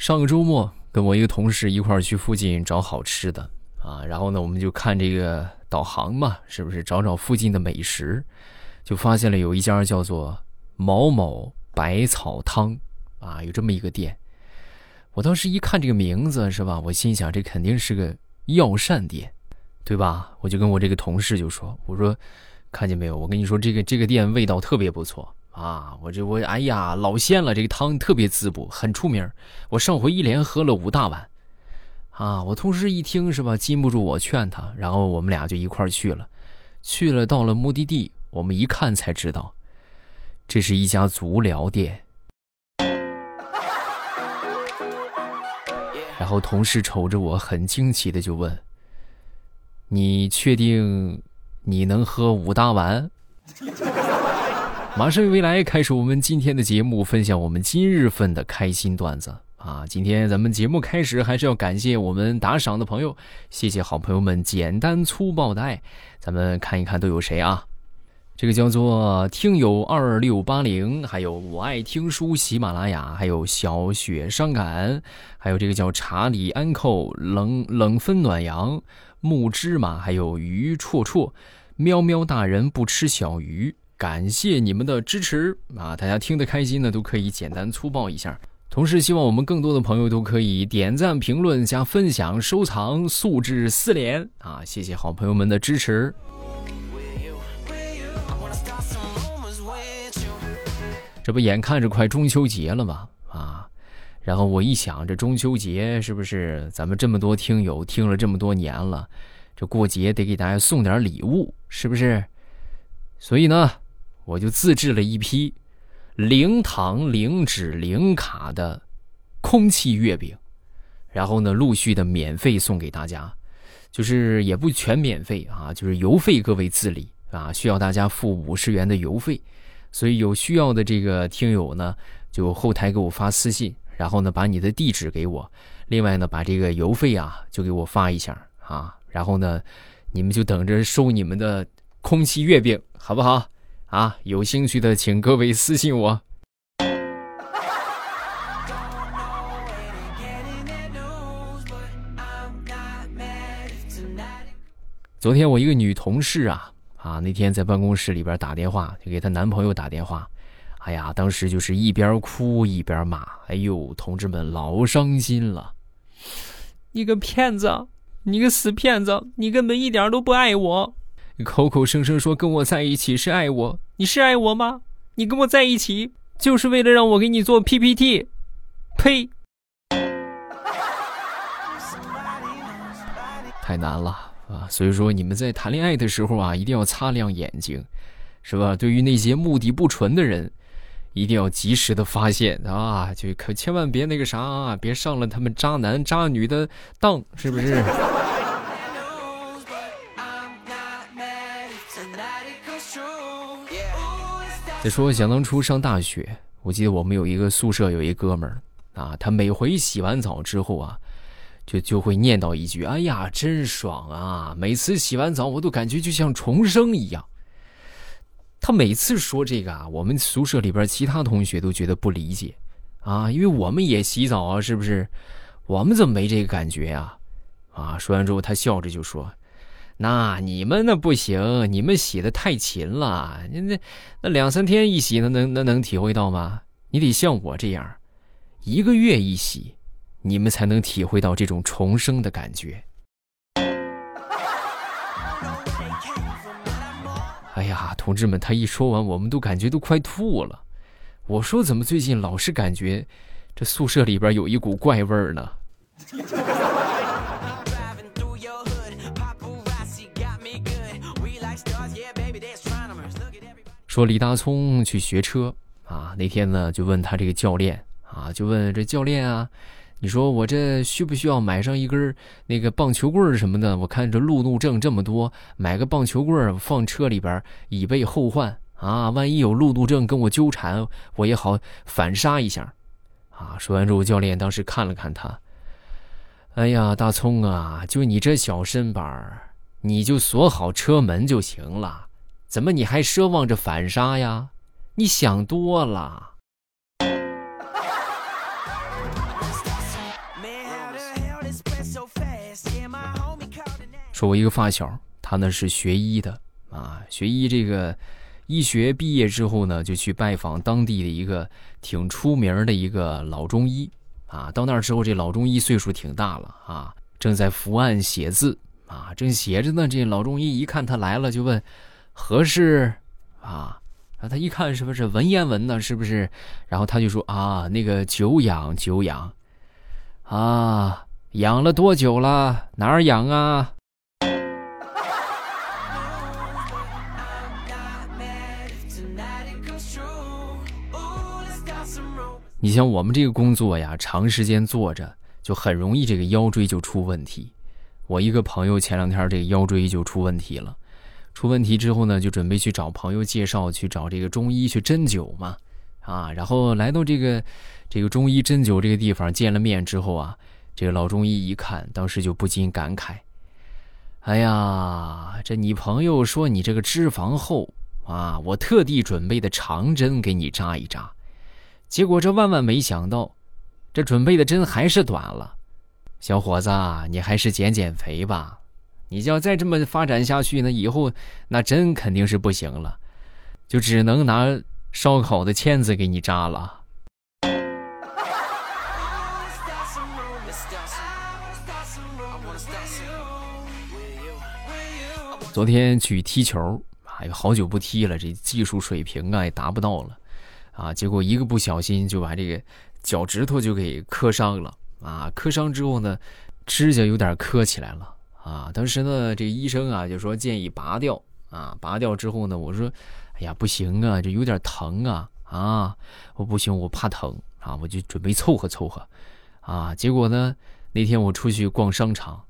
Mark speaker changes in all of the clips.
Speaker 1: 上个周末跟我一个同事一块儿去附近找好吃的啊，然后呢，我们就看这个导航嘛，是不是找找附近的美食？就发现了有一家叫做某某百草汤啊，有这么一个店。我当时一看这个名字是吧，我心想这肯定是个药膳店，对吧？我就跟我这个同事就说：“我说看见没有？我跟你说这个这个店味道特别不错。”啊，我这我哎呀，老鲜了，这个汤特别滋补，很出名。我上回一连喝了五大碗，啊，我同事一听是吧，禁不住我劝他，然后我们俩就一块去了。去了，到了目的地，我们一看才知道，这是一家足疗店。然后同事瞅着我，很惊奇的就问：“你确定你能喝五大碗？” 马上与未来开始我们今天的节目，分享我们今日份的开心段子啊！今天咱们节目开始还是要感谢我们打赏的朋友，谢谢好朋友们简单粗暴的爱。咱们看一看都有谁啊？这个叫做听友二六八零，还有我爱听书喜马拉雅，还有小雪伤感，还有这个叫查理安扣冷冷分暖阳木芝麻，还有鱼绰绰，喵喵大人不吃小鱼。感谢你们的支持啊！大家听得开心呢，都可以简单粗暴一下。同时，希望我们更多的朋友都可以点赞、评论、加分享、收藏，素质四连啊！谢谢好朋友们的支持。这不眼看着快中秋节了吗？啊，然后我一想，这中秋节是不是咱们这么多听友听了这么多年了，这过节得给大家送点礼物，是不是？所以呢。我就自制了一批零糖、零脂、零卡的空气月饼，然后呢，陆续的免费送给大家，就是也不全免费啊，就是邮费各位自理啊，需要大家付五十元的邮费，所以有需要的这个听友呢，就后台给我发私信，然后呢，把你的地址给我，另外呢，把这个邮费啊，就给我发一下啊，然后呢，你们就等着收你们的空气月饼，好不好？啊，有兴趣的请各位私信我。昨天我一个女同事啊啊，那天在办公室里边打电话，就给她男朋友打电话。哎呀，当时就是一边哭一边骂，哎呦，同志们老伤心了！你个骗子，你个死骗子，你根本一点都不爱我。口口声声说跟我在一起是爱我，你是爱我吗？你跟我在一起就是为了让我给你做 PPT，呸！太难了啊！所以说你们在谈恋爱的时候啊，一定要擦亮眼睛，是吧？对于那些目的不纯的人，一定要及时的发现啊！就可千万别那个啥，别上了他们渣男渣女的当，是不是？再说，想当初上大学，我记得我们有一个宿舍有一哥们儿啊，他每回洗完澡之后啊，就就会念叨一句：“哎呀，真爽啊！每次洗完澡，我都感觉就像重生一样。”他每次说这个啊，我们宿舍里边其他同学都觉得不理解啊，因为我们也洗澡啊，是不是？我们怎么没这个感觉呀？啊！说完之后，他笑着就说。那你们那不行，你们洗的太勤了，那那那两三天一洗，那能那能体会到吗？你得像我这样，一个月一洗，你们才能体会到这种重生的感觉。哎呀，同志们，他一说完，我们都感觉都快吐了。我说怎么最近老是感觉这宿舍里边有一股怪味儿呢？说李大聪去学车啊，那天呢就问他这个教练啊，就问这教练啊，你说我这需不需要买上一根那个棒球棍什么的？我看这路怒症这么多，买个棒球棍放车里边以备后患啊，万一有路怒症跟我纠缠，我也好反杀一下啊。说完之后，教练当时看了看他，哎呀，大葱啊，就你这小身板你就锁好车门就行了。怎么你还奢望着反杀呀？你想多了。说我一个发小他呢是学医的啊学医这个医学毕业之后呢就去拜访当地的一个挺出名的一个老中医啊到那儿之后这老中医岁数挺大了啊正在伏案写字啊正写着呢这老中医一看他来了就问何事啊？啊，他一看是不是文言文呢？是不是？然后他就说啊，那个久仰久仰，啊，养了多久了？哪儿养啊？你像我们这个工作呀，长时间坐着，就很容易这个腰椎就出问题。我一个朋友前两天这个腰椎就出问题了。出问题之后呢，就准备去找朋友介绍，去找这个中医去针灸嘛，啊，然后来到这个这个中医针灸这个地方，见了面之后啊，这个老中医一看，当时就不禁感慨：“哎呀，这你朋友说你这个脂肪厚啊，我特地准备的长针给你扎一扎，结果这万万没想到，这准备的针还是短了，小伙子，你还是减减肥吧。”你要再这么发展下去呢，以后那真肯定是不行了，就只能拿烧烤的签子给你扎了。昨天去踢球，哎呀，好久不踢了，这技术水平啊也达不到了，啊，结果一个不小心就把这个脚趾头就给磕伤了，啊，磕伤之后呢，指甲有点磕起来了。啊，当时呢，这个医生啊就说建议拔掉啊，拔掉之后呢，我说，哎呀，不行啊，这有点疼啊啊，我不行，我怕疼啊，我就准备凑合凑合，啊，结果呢，那天我出去逛商场，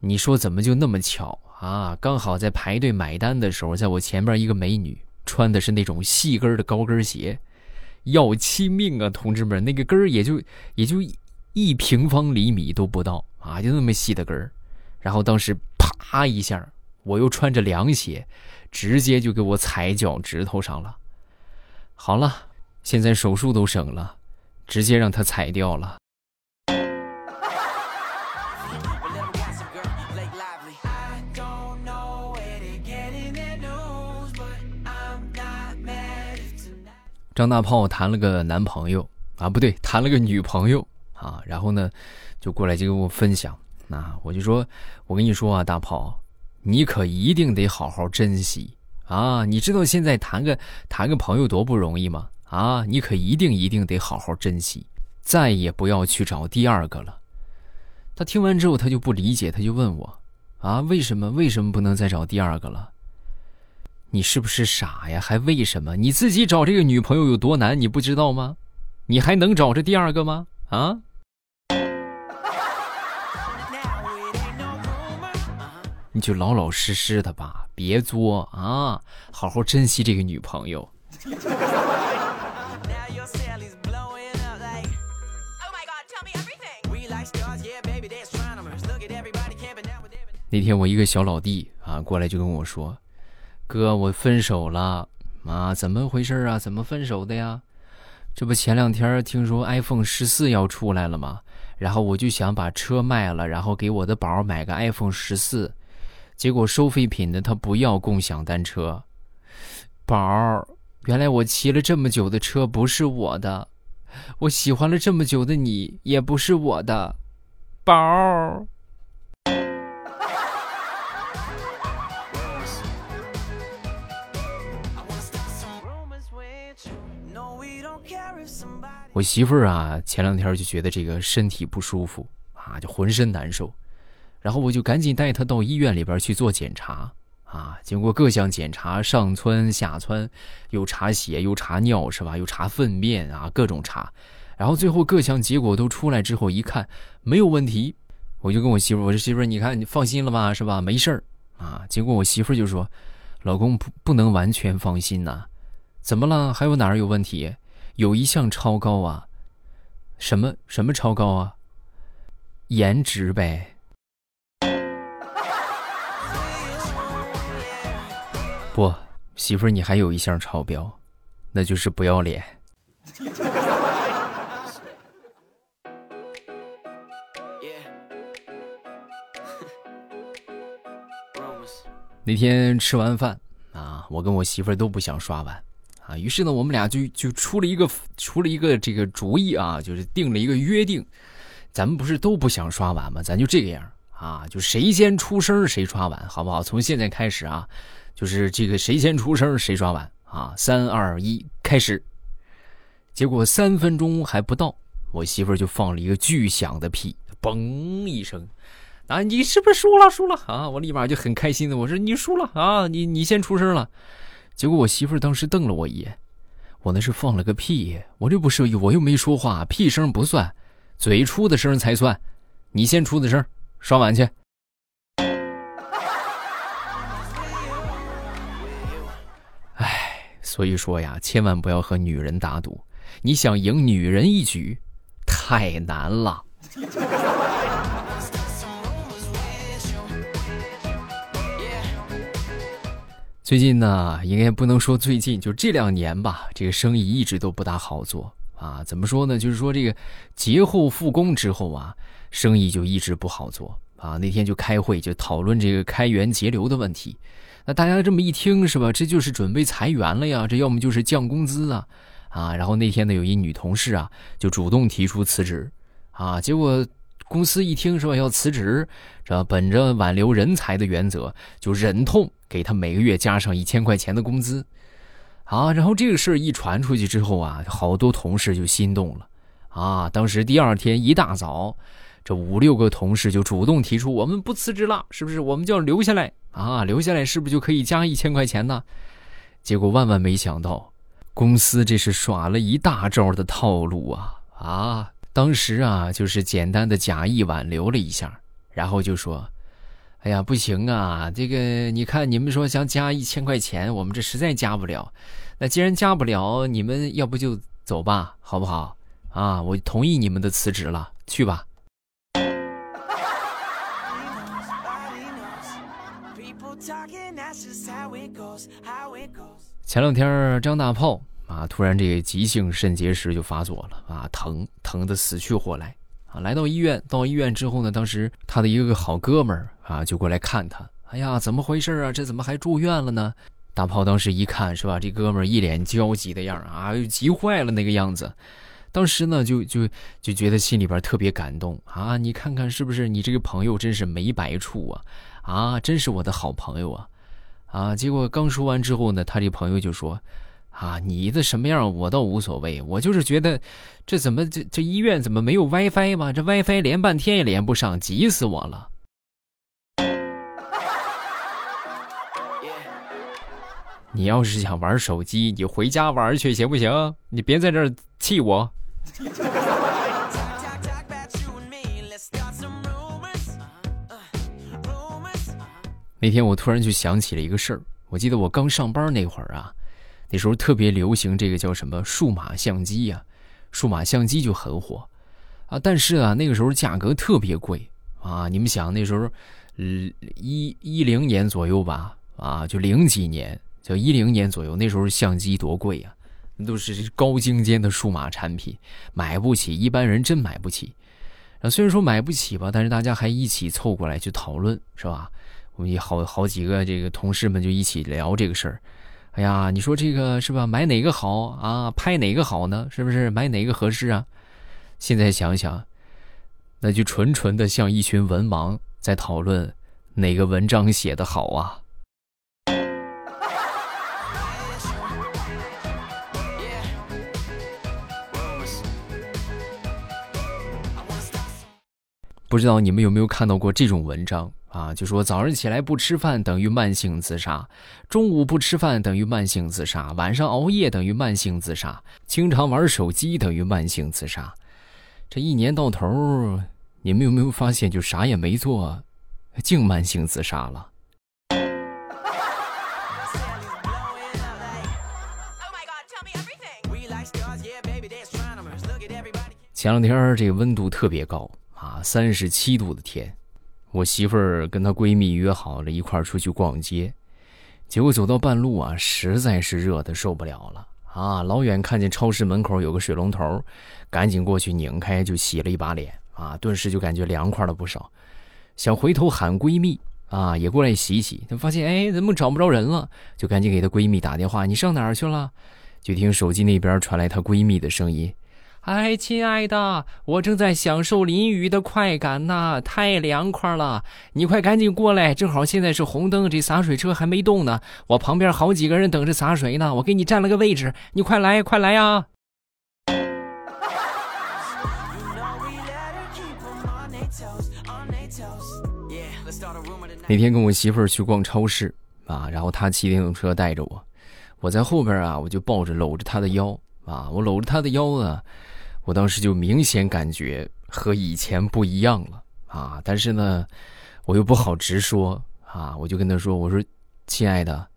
Speaker 1: 你说怎么就那么巧啊？刚好在排队买单的时候，在我前边一个美女穿的是那种细跟的高跟鞋，要亲命啊，同志们，那个跟儿也就也就一平方厘米都不到啊，就那么细的跟儿。然后当时啪一下，我又穿着凉鞋，直接就给我踩脚趾头上了。好了，现在手术都省了，直接让他踩掉了。张大炮谈了个男朋友啊，不对，谈了个女朋友啊，然后呢，就过来就跟我分享。那我就说，我跟你说啊，大炮，你可一定得好好珍惜啊！你知道现在谈个谈个朋友多不容易吗？啊，你可一定一定得好好珍惜，再也不要去找第二个了。他听完之后，他就不理解，他就问我，啊，为什么为什么不能再找第二个了？你是不是傻呀？还为什么？你自己找这个女朋友有多难，你不知道吗？你还能找着第二个吗？啊？你就老老实实的吧，别作啊！好好珍惜这个女朋友。那天我一个小老弟啊过来就跟我说：“哥，我分手了啊，怎么回事啊？怎么分手的呀？这不前两天听说 iPhone 十四要出来了吗？然后我就想把车卖了，然后给我的宝买个 iPhone 十四。”结果收废品的他不要共享单车，宝儿，原来我骑了这么久的车不是我的，我喜欢了这么久的你也不是我的，宝儿。我媳妇儿啊，前两天就觉得这个身体不舒服啊，就浑身难受。然后我就赶紧带他到医院里边去做检查啊！经过各项检查，上蹿下蹿，又查血，又查尿，是吧？又查粪便啊，各种查。然后最后各项结果都出来之后，一看没有问题，我就跟我媳妇我说媳妇你看你放心了吧，是吧？没事儿啊。结果我媳妇就说：“老公不不能完全放心呐，怎么了？还有哪儿有问题？有一项超高啊，什么什么超高啊？颜值呗。”不，媳妇儿，你还有一项超标，那就是不要脸。那天吃完饭啊，我跟我媳妇儿都不想刷碗啊，于是呢，我们俩就就出了一个出了一个这个主意啊，就是定了一个约定，咱们不是都不想刷碗吗？咱就这个样啊，就谁先出声谁刷碗，好不好？从现在开始啊，就是这个谁先出声谁刷碗啊，三二一，开始。结果三分钟还不到，我媳妇儿就放了一个巨响的屁，嘣一声，啊，你是不是输了？输了啊！我立马就很开心的，我说你输了啊，你你先出声了。结果我媳妇儿当时瞪了我一眼，我那是放了个屁，我这不是我又没说话，屁声不算，嘴出的声才算，你先出的声，刷碗去。所以说呀，千万不要和女人打赌。你想赢女人一局，太难了。最近呢，应该不能说最近，就这两年吧，这个生意一直都不大好做啊。怎么说呢？就是说这个节后复工之后啊，生意就一直不好做啊。那天就开会，就讨论这个开源节流的问题。那大家这么一听是吧？这就是准备裁员了呀？这要么就是降工资啊？啊，然后那天呢，有一女同事啊，就主动提出辞职，啊，结果公司一听说要辞职，这本着挽留人才的原则，就忍痛给她每个月加上一千块钱的工资，啊，然后这个事儿一传出去之后啊，好多同事就心动了，啊，当时第二天一大早，这五六个同事就主动提出，我们不辞职了，是不是？我们就要留下来啊，留下来是不是就可以加一千块钱呢？结果万万没想到。公司这是耍了一大招的套路啊啊！当时啊，就是简单的假意挽留了一下，然后就说：“哎呀，不行啊，这个你看你们说想加一千块钱，我们这实在加不了。那既然加不了，你们要不就走吧，好不好？啊，我同意你们的辞职了，去吧。”前两天张大炮啊，突然这个急性肾结石就发作了啊，疼疼的死去活来啊！来到医院，到医院之后呢，当时他的一个好哥们儿啊就过来看他，哎呀，怎么回事啊？这怎么还住院了呢？大炮当时一看是吧，这哥们儿一脸焦急的样啊，急坏了那个样子，当时呢就就就觉得心里边特别感动啊！你看看是不是你这个朋友真是没白处啊？啊，真是我的好朋友啊！啊！结果刚说完之后呢，他这朋友就说：“啊，你的什么样我倒无所谓，我就是觉得，这怎么这这医院怎么没有 WiFi 吗？这 WiFi 连半天也连不上，急死我了。”你要是想玩手机，你回家玩去行不行？你别在这儿气我。那天我突然就想起了一个事儿，我记得我刚上班那会儿啊，那时候特别流行这个叫什么数码相机呀，数码相机就很火啊。但是啊，那个时候价格特别贵啊。你们想那时候，一一零年左右吧，啊，就零几年，就一零年左右，那时候相机多贵呀，都是高精尖的数码产品，买不起，一般人真买不起。啊，虽然说买不起吧，但是大家还一起凑过来去讨论，是吧？我们好好几个这个同事们就一起聊这个事儿，哎呀，你说这个是吧？买哪个好啊？拍哪个好呢？是不是买哪个合适啊？现在想想，那就纯纯的像一群文盲在讨论哪个文章写的好啊！不知道你们有没有看到过这种文章？啊，就说早上起来不吃饭等于慢性自杀，中午不吃饭等于慢性自杀，晚上熬夜等于慢性自杀，经常玩手机等于慢性自杀。这一年到头，你们有没有发现，就啥也没做，净慢性自杀了？前两天这个温度特别高啊，三十七度的天。我媳妇儿跟她闺蜜约好了一块儿出去逛街，结果走到半路啊，实在是热的受不了了啊！老远看见超市门口有个水龙头，赶紧过去拧开就洗了一把脸啊，顿时就感觉凉快了不少。想回头喊闺蜜啊，也过来洗洗。她发现哎，怎么找不着人了？就赶紧给她闺蜜打电话：“你上哪儿去了？”就听手机那边传来她闺蜜的声音：“哎，亲爱的，我正在享受淋雨的快感呢，太凉快了！你快赶紧过来，正好现在是红灯，这洒水车还没动呢。我旁边好几个人等着洒水呢，我给你占了个位置，你快来，快来呀！”那天跟我媳妇儿去逛超市啊，然后她骑电动车带着我，我在后边啊，我就抱着搂着她的腰啊，我搂着她的腰呢，我当时就明显感觉和以前不一样了啊，但是呢，我又不好直说啊，我就跟他说，我说，亲爱的，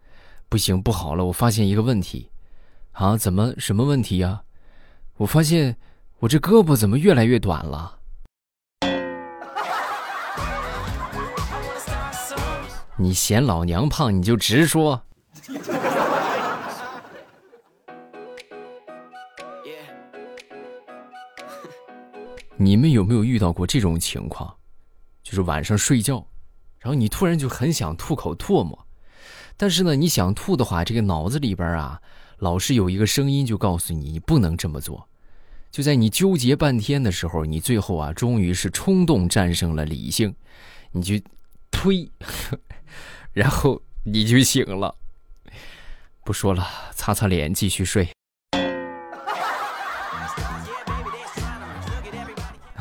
Speaker 1: 不行，不好了，我发现一个问题，啊，怎么什么问题呀？我发现我这胳膊怎么越来越短了？你嫌老娘胖，你就直说。你们有没有遇到过这种情况？就是晚上睡觉，然后你突然就很想吐口唾沫，但是呢，你想吐的话，这个脑子里边啊，老是有一个声音就告诉你，你不能这么做。就在你纠结半天的时候，你最后啊，终于是冲动战胜了理性，你就推。然后你就醒了，不说了，擦擦脸，继续睡。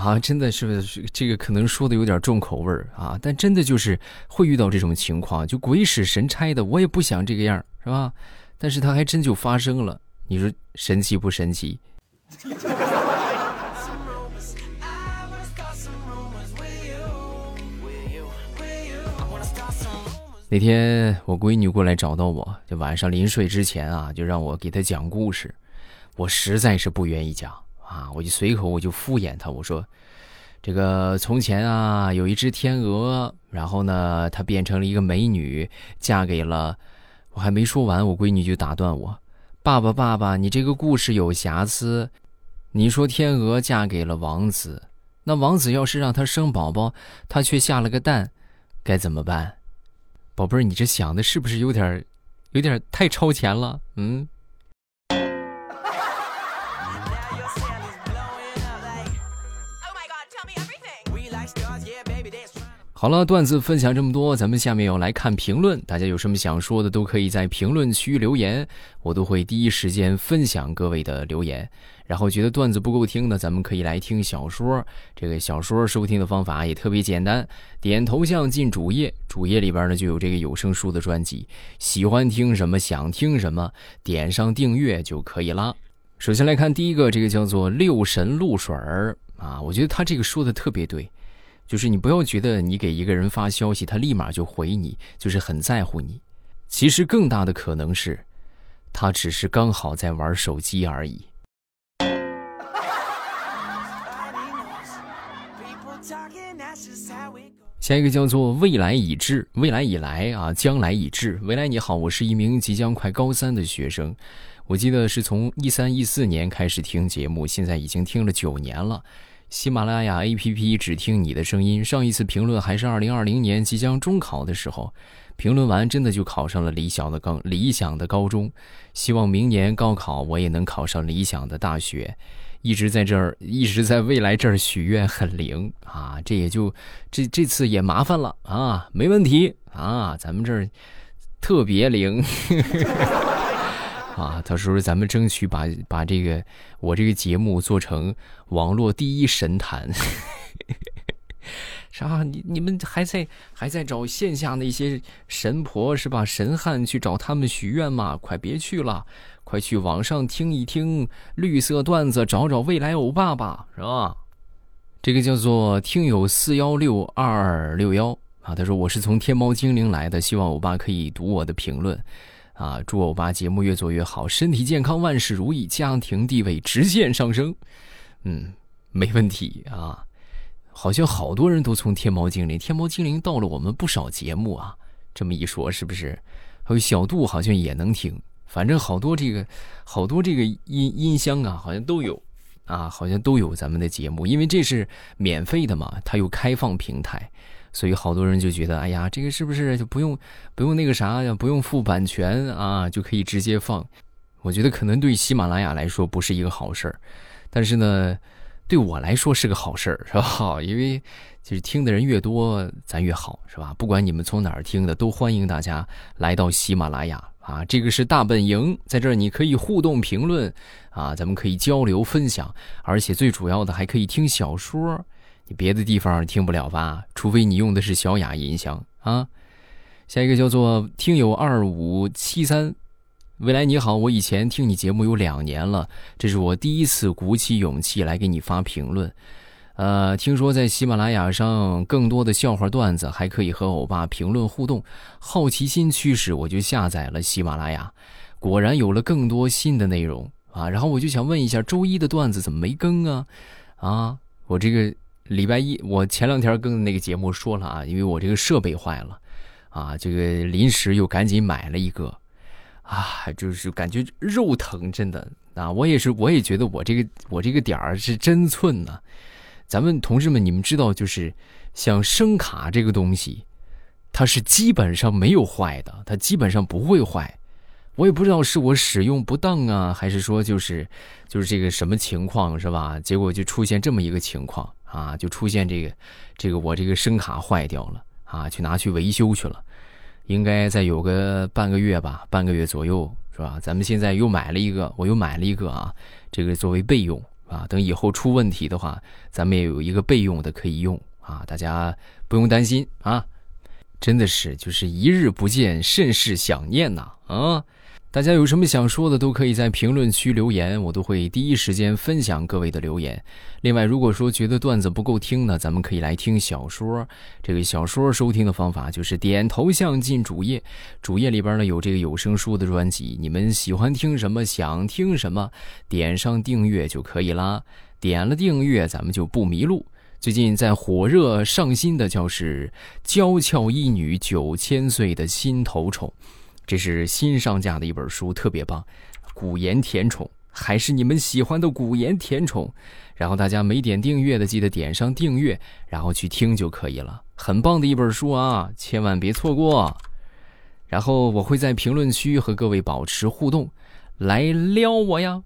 Speaker 1: 啊，真的是这个可能说的有点重口味啊，但真的就是会遇到这种情况，就鬼使神差的，我也不想这个样，是吧？但是它还真就发生了，你说神奇不神奇？那天我闺女过来找到我，就晚上临睡之前啊，就让我给她讲故事。我实在是不愿意讲啊，我就随口我就敷衍他，我说：“这个从前啊，有一只天鹅，然后呢，它变成了一个美女，嫁给了……我还没说完，我闺女就打断我：‘爸爸，爸爸，你这个故事有瑕疵。你说天鹅嫁给了王子，那王子要是让她生宝宝，她却下了个蛋，该怎么办？’”宝贝儿，你这想的是不是有点，有点太超前了？嗯。好了，段子分享这么多，咱们下面要来看评论。大家有什么想说的，都可以在评论区留言，我都会第一时间分享各位的留言。然后觉得段子不够听的，咱们可以来听小说。这个小说收听的方法也特别简单，点头像进主页，主页里边呢就有这个有声书的专辑。喜欢听什么，想听什么，点上订阅就可以啦。首先来看第一个，这个叫做六神露水儿啊，我觉得他这个说的特别对。就是你不要觉得你给一个人发消息，他立马就回你，就是很在乎你。其实更大的可能是，他只是刚好在玩手机而已。下一个叫做未来已至，未来已来啊，将来已至。未来你好，我是一名即将快高三的学生，我记得是从一三一四年开始听节目，现在已经听了九年了。喜马拉雅 APP 只听你的声音。上一次评论还是二零二零年即将中考的时候，评论完真的就考上了理想的高理想的高中。希望明年高考我也能考上理想的大学。一直在这儿，一直在未来这儿许愿很灵啊！这也就这这次也麻烦了啊，没问题啊，咱们这儿特别灵。啊，到时候咱们争取把把这个我这个节目做成网络第一神坛。啥？你你们还在还在找线下那些神婆是吧？神汉去找他们许愿吗？快别去了，快去网上听一听绿色段子，找找未来欧巴吧，是吧？这个叫做听友四幺六二六幺啊，他说我是从天猫精灵来的，希望欧巴可以读我的评论。啊！祝欧巴节目越做越好，身体健康，万事如意，家庭地位直线上升。嗯，没问题啊。好像好多人都从天猫精灵，天猫精灵到了我们不少节目啊。这么一说，是不是？还有小度好像也能听，反正好多这个好多这个音音箱啊，好像都有啊，好像都有咱们的节目，因为这是免费的嘛，它有开放平台。所以好多人就觉得，哎呀，这个是不是就不用不用那个啥呀，不用付版权啊，就可以直接放？我觉得可能对喜马拉雅来说不是一个好事儿，但是呢，对我来说是个好事儿，是吧？因为就是听的人越多，咱越好，是吧？不管你们从哪儿听的，都欢迎大家来到喜马拉雅啊！这个是大本营，在这儿你可以互动评论啊，咱们可以交流分享，而且最主要的还可以听小说。别的地方听不了吧？除非你用的是小雅音箱啊。下一个叫做听友二五七三，未来你好，我以前听你节目有两年了，这是我第一次鼓起勇气来给你发评论。呃，听说在喜马拉雅上更多的笑话段子还可以和欧巴评论互动，好奇心驱使我就下载了喜马拉雅，果然有了更多新的内容啊。然后我就想问一下，周一的段子怎么没更啊？啊，我这个。礼拜一，我前两天跟那个节目说了啊，因为我这个设备坏了，啊，这个临时又赶紧买了一个，啊，就是感觉肉疼，真的啊，我也是，我也觉得我这个我这个点儿是真寸呢。咱们同志们，你们知道，就是像声卡这个东西，它是基本上没有坏的，它基本上不会坏。我也不知道是我使用不当啊，还是说就是就是这个什么情况是吧？结果就出现这么一个情况。啊，就出现这个，这个我这个声卡坏掉了啊，去拿去维修去了，应该再有个半个月吧，半个月左右是吧？咱们现在又买了一个，我又买了一个啊，这个作为备用啊，等以后出问题的话，咱们也有一个备用的可以用啊，大家不用担心啊，真的是就是一日不见，甚是想念呐啊。大家有什么想说的，都可以在评论区留言，我都会第一时间分享各位的留言。另外，如果说觉得段子不够听呢，咱们可以来听小说。这个小说收听的方法就是点头像进主页，主页里边呢有这个有声书的专辑，你们喜欢听什么，想听什么，点上订阅就可以啦。点了订阅，咱们就不迷路。最近在火热上新的叫是《娇俏一女九千岁的心头宠》。这是新上架的一本书，特别棒，古言甜宠，还是你们喜欢的古言甜宠。然后大家没点订阅的，记得点上订阅，然后去听就可以了。很棒的一本书啊，千万别错过。然后我会在评论区和各位保持互动，来撩我呀。